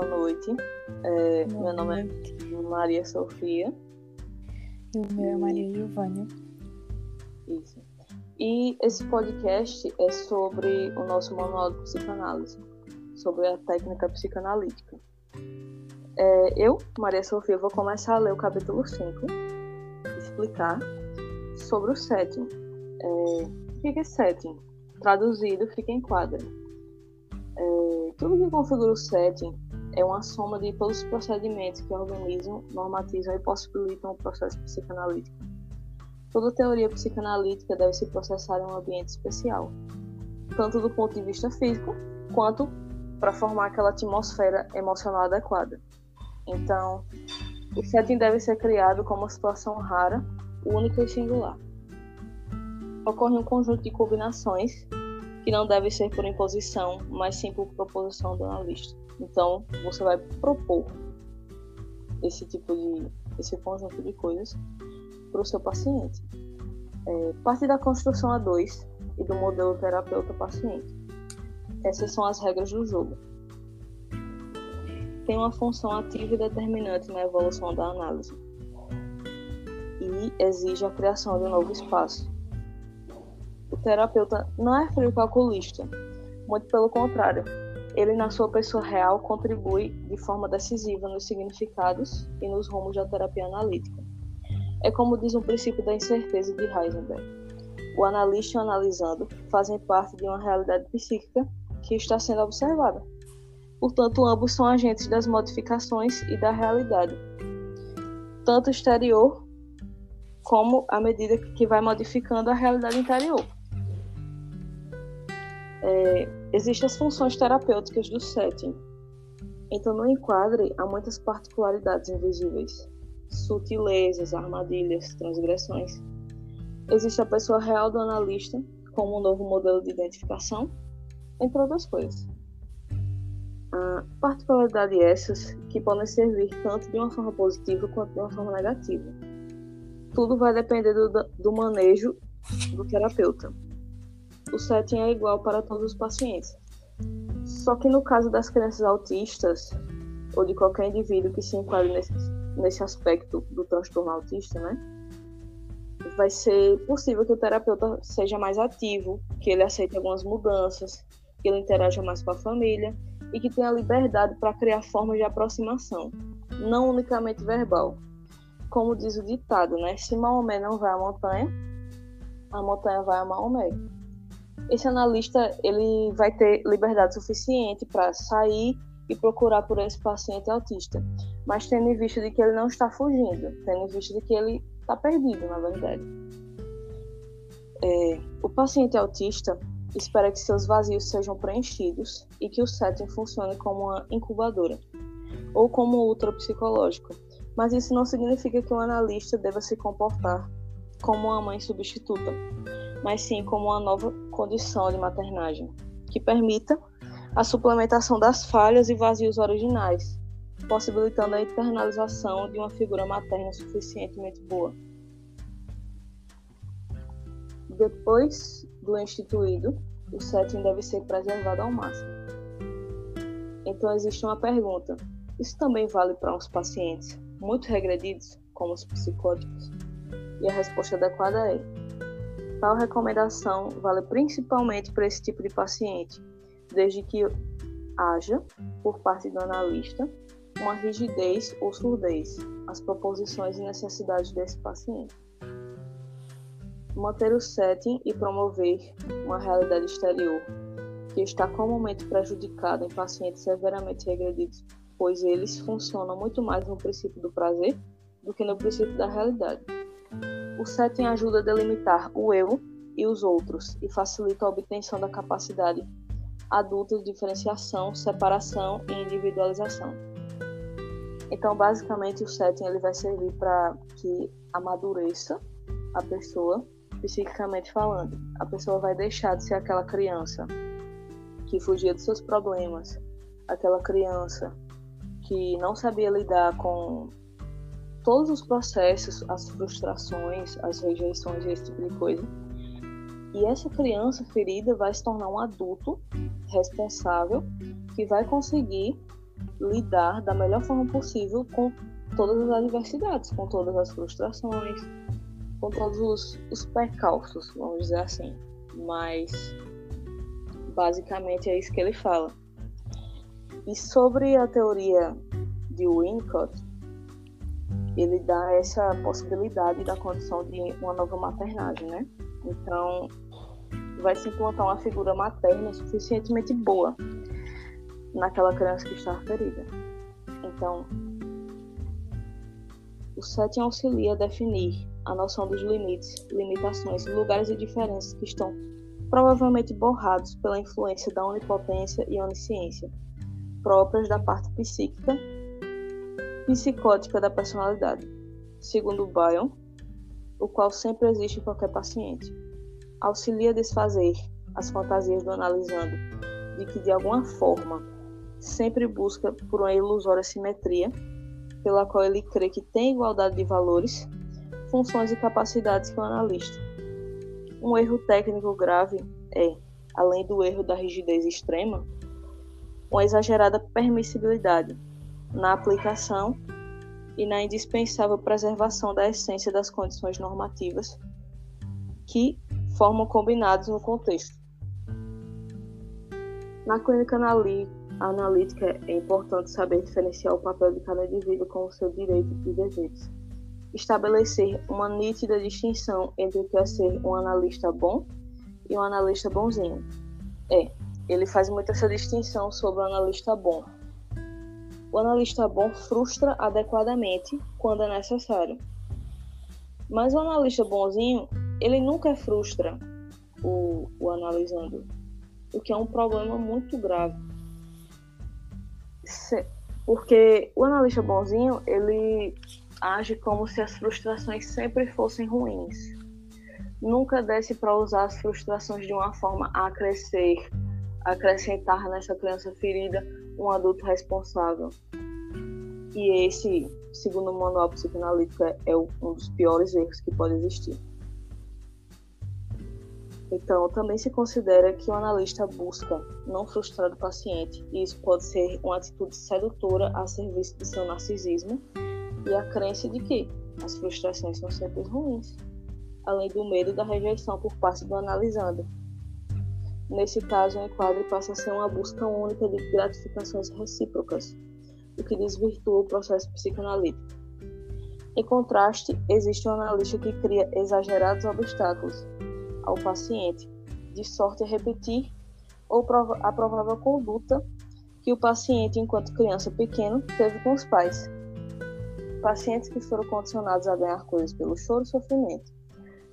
boa noite. É, boa meu nome noite. é Maria Sofia. E o meu é Maria Giovânia. Isso. E esse podcast é sobre o nosso manual de psicanálise, sobre a técnica psicanalítica. É, eu, Maria Sofia, vou começar a ler o capítulo 5, explicar sobre o setting. É, o que é setting? Traduzido, fica em quadra. É, tudo que configura o setting é uma soma de todos os procedimentos que organizam, normatizam e possibilitam o processo psicanalítico. Toda teoria psicanalítica deve se processar em um ambiente especial, tanto do ponto de vista físico, quanto para formar aquela atmosfera emocional adequada. Então, o setting deve ser criado como uma situação rara, única e singular. Ocorre um conjunto de combinações que não deve ser por imposição, mas sim por proposição do analista. Então, você vai propor esse tipo de, esse conjunto de coisas para o seu paciente. É, parte da construção A2 e do modelo terapeuta-paciente. Essas são as regras do jogo. Tem uma função ativa e determinante na evolução da análise e exige a criação de um novo espaço, o terapeuta não é frio calculista, muito pelo contrário. Ele, na sua pessoa real, contribui de forma decisiva nos significados e nos rumos da terapia analítica. É como diz um princípio da incerteza de Heisenberg. O analista e o analisando fazem parte de uma realidade psíquica que está sendo observada. Portanto, ambos são agentes das modificações e da realidade, tanto exterior como à medida que vai modificando a realidade interior é, existem as funções terapêuticas do setting. Então, no enquadre, há muitas particularidades invisíveis, sutilezas, armadilhas, transgressões. Existe a pessoa real do analista, como um novo modelo de identificação, entre outras coisas. A particularidade essas que podem servir tanto de uma forma positiva quanto de uma forma negativa. Tudo vai depender do, do manejo do terapeuta o setting é igual para todos os pacientes. Só que no caso das crianças autistas, ou de qualquer indivíduo que se enquadre nesse, nesse aspecto do transtorno autista, né? Vai ser possível que o terapeuta seja mais ativo, que ele aceite algumas mudanças, que ele interaja mais com a família e que tenha liberdade para criar formas de aproximação, não unicamente verbal. Como diz o ditado, né? Se Maomé não vai à montanha, a montanha vai a Maomé esse analista ele vai ter liberdade suficiente para sair e procurar por esse paciente autista, mas tendo em vista de que ele não está fugindo, tendo em vista de que ele está perdido, na verdade. É, o paciente autista espera que seus vazios sejam preenchidos e que o setting funcione como uma incubadora ou como ultra psicológico, mas isso não significa que o analista deva se comportar como uma mãe substituta mas sim como uma nova condição de maternagem, que permita a suplementação das falhas e vazios originais, possibilitando a internalização de uma figura materna suficientemente boa. Depois do instituído, o setting deve ser preservado ao máximo. Então existe uma pergunta: isso também vale para uns pacientes muito regredidos, como os psicóticos? E a resposta adequada é: Tal recomendação vale principalmente para esse tipo de paciente, desde que haja, por parte do analista, uma rigidez ou surdez às proposições e necessidades desse paciente. Manter o setting e promover uma realidade exterior que está comumente prejudicada em pacientes severamente regredidos, pois eles funcionam muito mais no princípio do prazer do que no princípio da realidade. O setting ajuda a delimitar o eu e os outros e facilita a obtenção da capacidade adulta de diferenciação, separação e individualização. Então, basicamente, o setting ele vai servir para que amadureça a pessoa, psiquicamente falando. A pessoa vai deixar de ser aquela criança que fugia dos seus problemas, aquela criança que não sabia lidar com todos os processos, as frustrações, as rejeições esse tipo de coisa. E essa criança ferida vai se tornar um adulto responsável que vai conseguir lidar da melhor forma possível com todas as adversidades, com todas as frustrações, com todos os, os percalços, vamos dizer assim. Mas basicamente é isso que ele fala. E sobre a teoria de Winnicott, ele dá essa possibilidade da condição de uma nova maternagem, né? Então, vai se implantar uma figura materna suficientemente boa naquela criança que está ferida. Então, o setting auxilia a definir a noção dos limites, limitações, lugares e diferenças que estão provavelmente borrados pela influência da onipotência e onisciência, próprias da parte psíquica psicótica da personalidade, segundo Bion, o qual sempre existe em qualquer paciente. Auxilia a desfazer as fantasias do analisando de que, de alguma forma, sempre busca por uma ilusória simetria, pela qual ele crê que tem igualdade de valores, funções e capacidades que o analista. Um erro técnico grave é, além do erro da rigidez extrema, uma exagerada permissibilidade na aplicação e na indispensável preservação da essência das condições normativas que formam combinados no contexto. Na clínica analítica é importante saber diferenciar o papel de cada indivíduo com o seu direito e deveres. Estabelecer uma nítida distinção entre o que é ser um analista bom e um analista bonzinho. É, ele faz muito essa distinção sobre o analista bom o analista bom frustra adequadamente quando é necessário. Mas o analista bonzinho, ele nunca frustra o, o analisando, o que é um problema muito grave. Porque o analista bonzinho, ele age como se as frustrações sempre fossem ruins. Nunca desce para usar as frustrações de uma forma a crescer, acrescentar nessa criança ferida um adulto responsável. E esse, segundo o manual psicanalítico, é um dos piores erros que pode existir. Então, também se considera que o analista busca não frustrar o paciente, e isso pode ser uma atitude sedutora a serviço de seu narcisismo e a crença de que as frustrações são sempre ruins, além do medo da rejeição por parte do analisando, Nesse caso, o enquadro passa a ser uma busca única de gratificações recíprocas, o que desvirtua o processo psicanalítico. Em contraste, existe um analista que cria exagerados obstáculos ao paciente, de sorte a repetir ou a provável conduta que o paciente, enquanto criança pequeno, teve com os pais. Pacientes que foram condicionados a ganhar coisas pelo choro e sofrimento.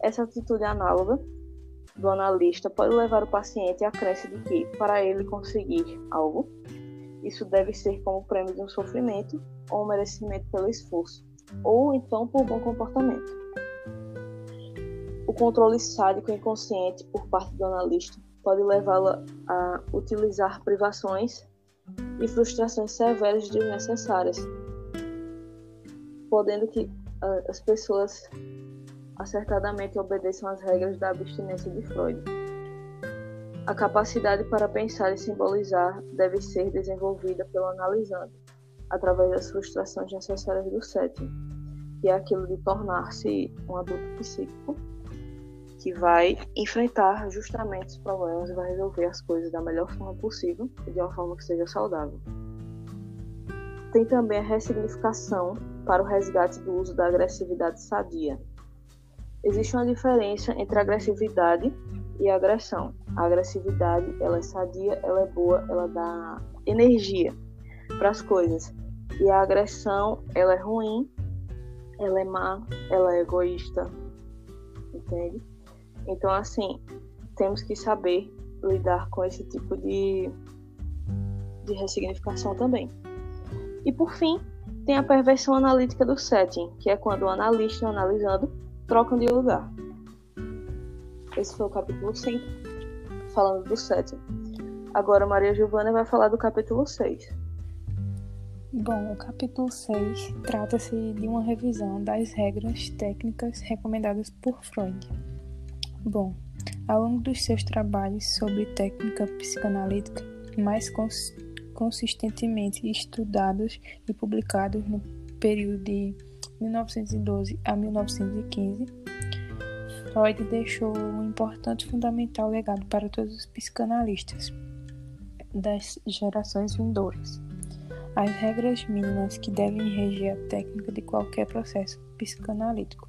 Essa atitude análoga do analista pode levar o paciente à crença de que, para ele conseguir algo, isso deve ser como prêmio de um sofrimento ou um merecimento pelo esforço, ou então por bom comportamento. O controle sádico inconsciente por parte do analista pode levá-lo a utilizar privações e frustrações severas desnecessárias, podendo que uh, as pessoas acertadamente obedeçam às regras da abstinência de Freud. A capacidade para pensar e simbolizar deve ser desenvolvida pelo analisando, através das frustrações necessárias do sétimo, que é aquilo de tornar-se um adulto psíquico que vai enfrentar justamente os problemas e vai resolver as coisas da melhor forma possível e de uma forma que seja saudável. Tem também a ressignificação para o resgate do uso da agressividade sadia, Existe uma diferença entre agressividade e agressão. A agressividade, ela é sadia, ela é boa, ela dá energia para as coisas. E a agressão, ela é ruim, ela é má, ela é egoísta. Entende? Então, assim, temos que saber lidar com esse tipo de, de ressignificação também. E por fim, tem a perversão analítica do setting, que é quando o analista analisando trocam de lugar. Esse foi o capítulo 5, falando do sétimo. Agora Maria Giovana vai falar do capítulo 6. Bom, o capítulo 6 trata-se de uma revisão das regras técnicas recomendadas por Freud. Bom, ao longo dos seus trabalhos sobre técnica psicanalítica, mais consistentemente estudados e publicados no período de 1912 a 1915, Freud deixou um importante e fundamental legado para todos os psicanalistas das gerações vindouras. As regras mínimas que devem reger a técnica de qualquer processo psicanalítico.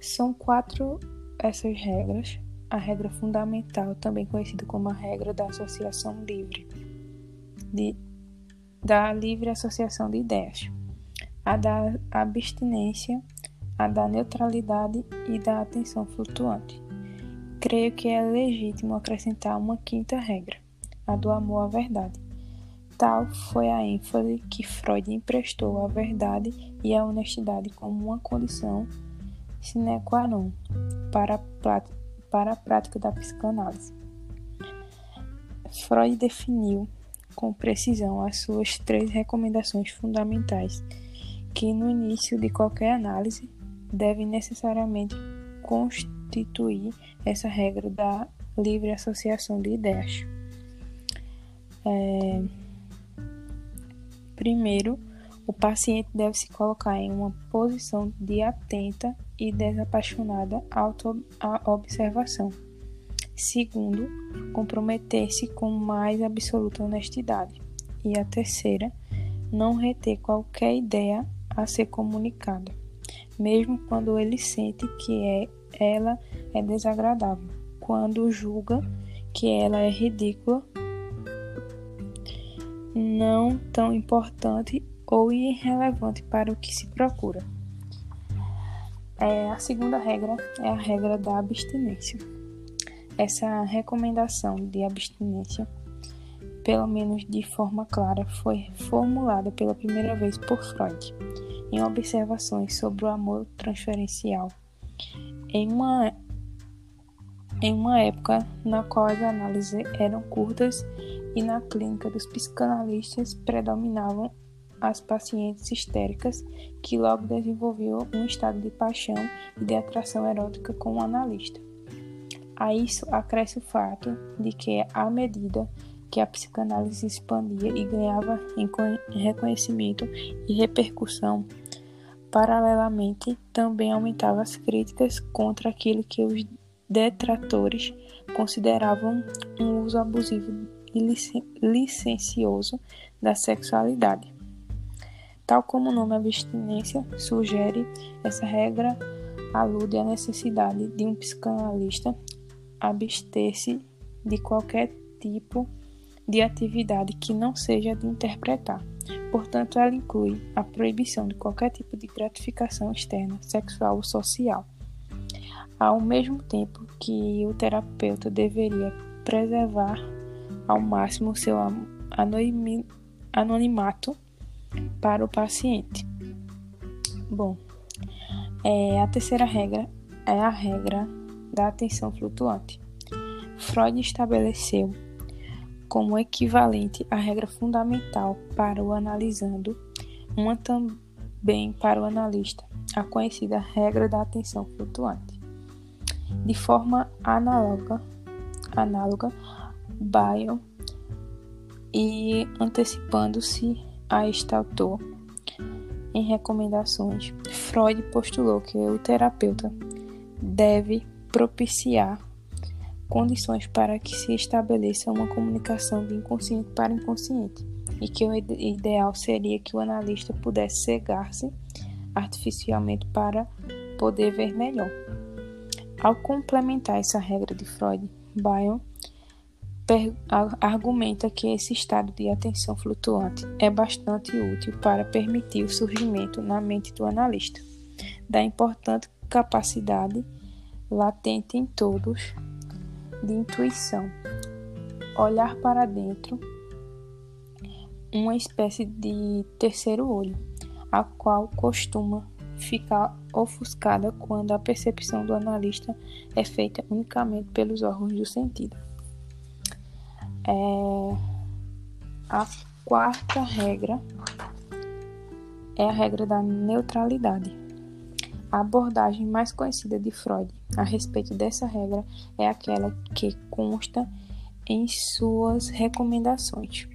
São quatro essas regras. A regra fundamental, também conhecida como a regra da associação livre, de, da livre associação de ideias a da abstinência, a da neutralidade e da atenção flutuante. Creio que é legítimo acrescentar uma quinta regra, a do amor à verdade. Tal foi a ênfase que Freud emprestou à verdade e à honestidade como uma condição sine qua non para a, para a prática da psicanálise. Freud definiu com precisão as suas três recomendações fundamentais que no início de qualquer análise deve necessariamente constituir essa regra da livre associação de ideias. É... Primeiro, o paciente deve se colocar em uma posição de atenta e desapaixonada auto-observação. Segundo, comprometer-se com mais absoluta honestidade. E a terceira, não reter qualquer ideia a ser comunicada, mesmo quando ele sente que é, ela é desagradável, quando julga que ela é ridícula, não tão importante ou irrelevante para o que se procura. É, a segunda regra é a regra da abstinência. Essa recomendação de abstinência, pelo menos de forma clara, foi formulada pela primeira vez por Freud em observações sobre o amor transferencial. Em uma, em uma época na qual as análises eram curtas e na clínica dos psicanalistas predominavam as pacientes histéricas que logo desenvolviam um estado de paixão e de atração erótica com o analista. A isso acresce o fato de que, à medida a psicanálise expandia e ganhava reconhecimento e repercussão, paralelamente também aumentava as críticas contra aquilo que os detratores consideravam um uso abusivo e licencioso da sexualidade. Tal como o nome abstinência sugere, essa regra alude à necessidade de um psicanalista abster-se de qualquer tipo de atividade que não seja de interpretar. Portanto, ela inclui a proibição de qualquer tipo de gratificação externa, sexual ou social. Ao mesmo tempo que o terapeuta deveria preservar ao máximo seu anonimato para o paciente. Bom, é, a terceira regra é a regra da atenção flutuante. Freud estabeleceu como equivalente à regra fundamental para o analisando, uma também para o analista, a conhecida regra da atenção flutuante. De forma análoga, análoga Bayon e antecipando-se a Staltor em recomendações, Freud postulou que o terapeuta deve propiciar condições para que se estabeleça uma comunicação de inconsciente para inconsciente e que o ideal seria que o analista pudesse cegar-se artificialmente para poder ver melhor. Ao complementar essa regra de Freud, Bayon argumenta que esse estado de atenção flutuante é bastante útil para permitir o surgimento na mente do analista da importante capacidade latente em todos de intuição, olhar para dentro, uma espécie de terceiro olho, a qual costuma ficar ofuscada quando a percepção do analista é feita unicamente pelos órgãos do sentido. É... A quarta regra é a regra da neutralidade. A abordagem mais conhecida de Freud a respeito dessa regra é aquela que consta em suas recomendações.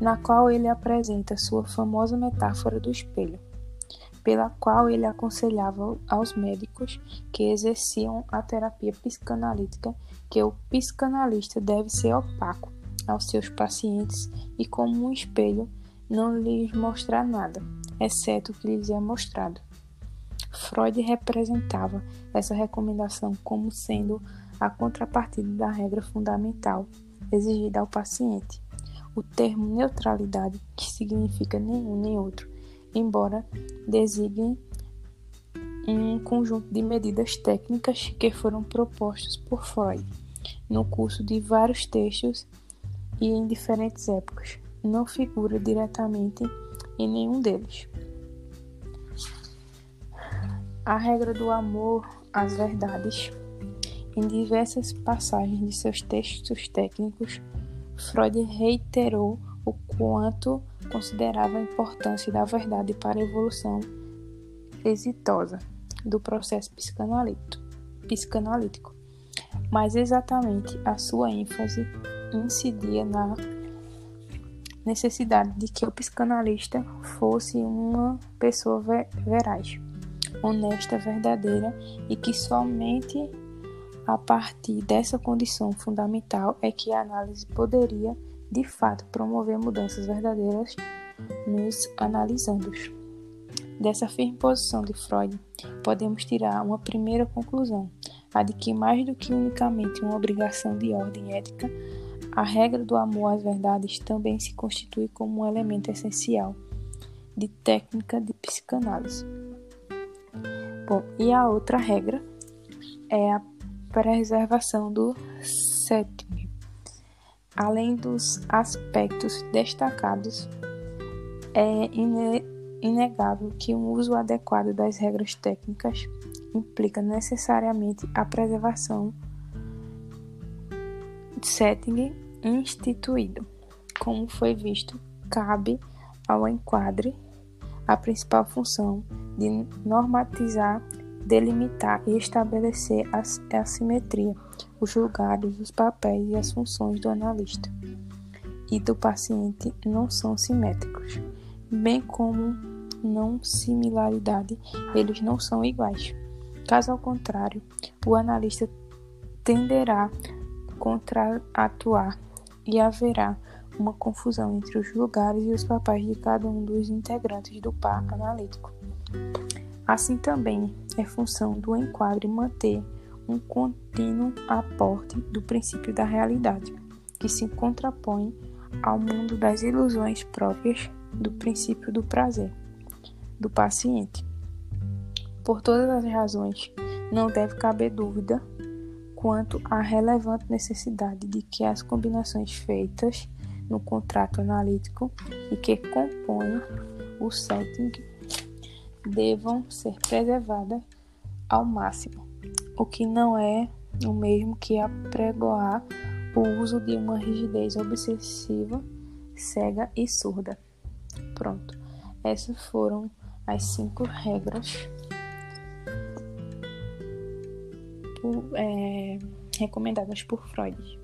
na qual ele apresenta sua famosa metáfora do espelho, pela qual ele aconselhava aos médicos que exerciam a terapia psicanalítica que o psicanalista deve ser opaco aos seus pacientes e, como um espelho, não lhes mostrar nada, exceto o que lhes é mostrado. Freud representava essa recomendação como sendo a contrapartida da regra fundamental exigida ao paciente. O termo neutralidade, que significa nenhum nem outro, embora designe um conjunto de medidas técnicas que foram propostas por Freud no curso de vários textos e em diferentes épocas, não figura diretamente em nenhum deles. A regra do amor às verdades. Em diversas passagens de seus textos técnicos, Freud reiterou o quanto considerava a importância da verdade para a evolução exitosa do processo psicanalítico. Mas exatamente a sua ênfase incidia na necessidade de que o psicanalista fosse uma pessoa veraz honesta, verdadeira e que somente a partir dessa condição fundamental é que a análise poderia, de fato, promover mudanças verdadeiras nos analisandos. Dessa firme posição de Freud, podemos tirar uma primeira conclusão, a de que mais do que unicamente uma obrigação de ordem ética, a regra do amor às verdades também se constitui como um elemento essencial de técnica de psicanálise. Bom, e a outra regra é a preservação do setting. Além dos aspectos destacados, é inegável que um uso adequado das regras técnicas implica necessariamente a preservação de setting instituído. Como foi visto, cabe ao enquadre a principal função de normatizar, delimitar e estabelecer a assimetria, os lugares, os papéis e as funções do analista e do paciente não são simétricos, bem como não similaridade, eles não são iguais. Caso ao contrário, o analista tenderá contra atuar e haverá uma confusão entre os lugares e os papéis de cada um dos integrantes do par analítico. Assim também é função do enquadre manter um contínuo aporte do princípio da realidade, que se contrapõe ao mundo das ilusões próprias do princípio do prazer do paciente. Por todas as razões, não deve caber dúvida quanto à relevante necessidade de que as combinações feitas no contrato analítico e que compõem o setting devam ser preservadas ao máximo, o que não é o mesmo que apregoar o uso de uma rigidez obsessiva, cega e surda. Pronto, essas foram as cinco regras por, é, recomendadas por Freud.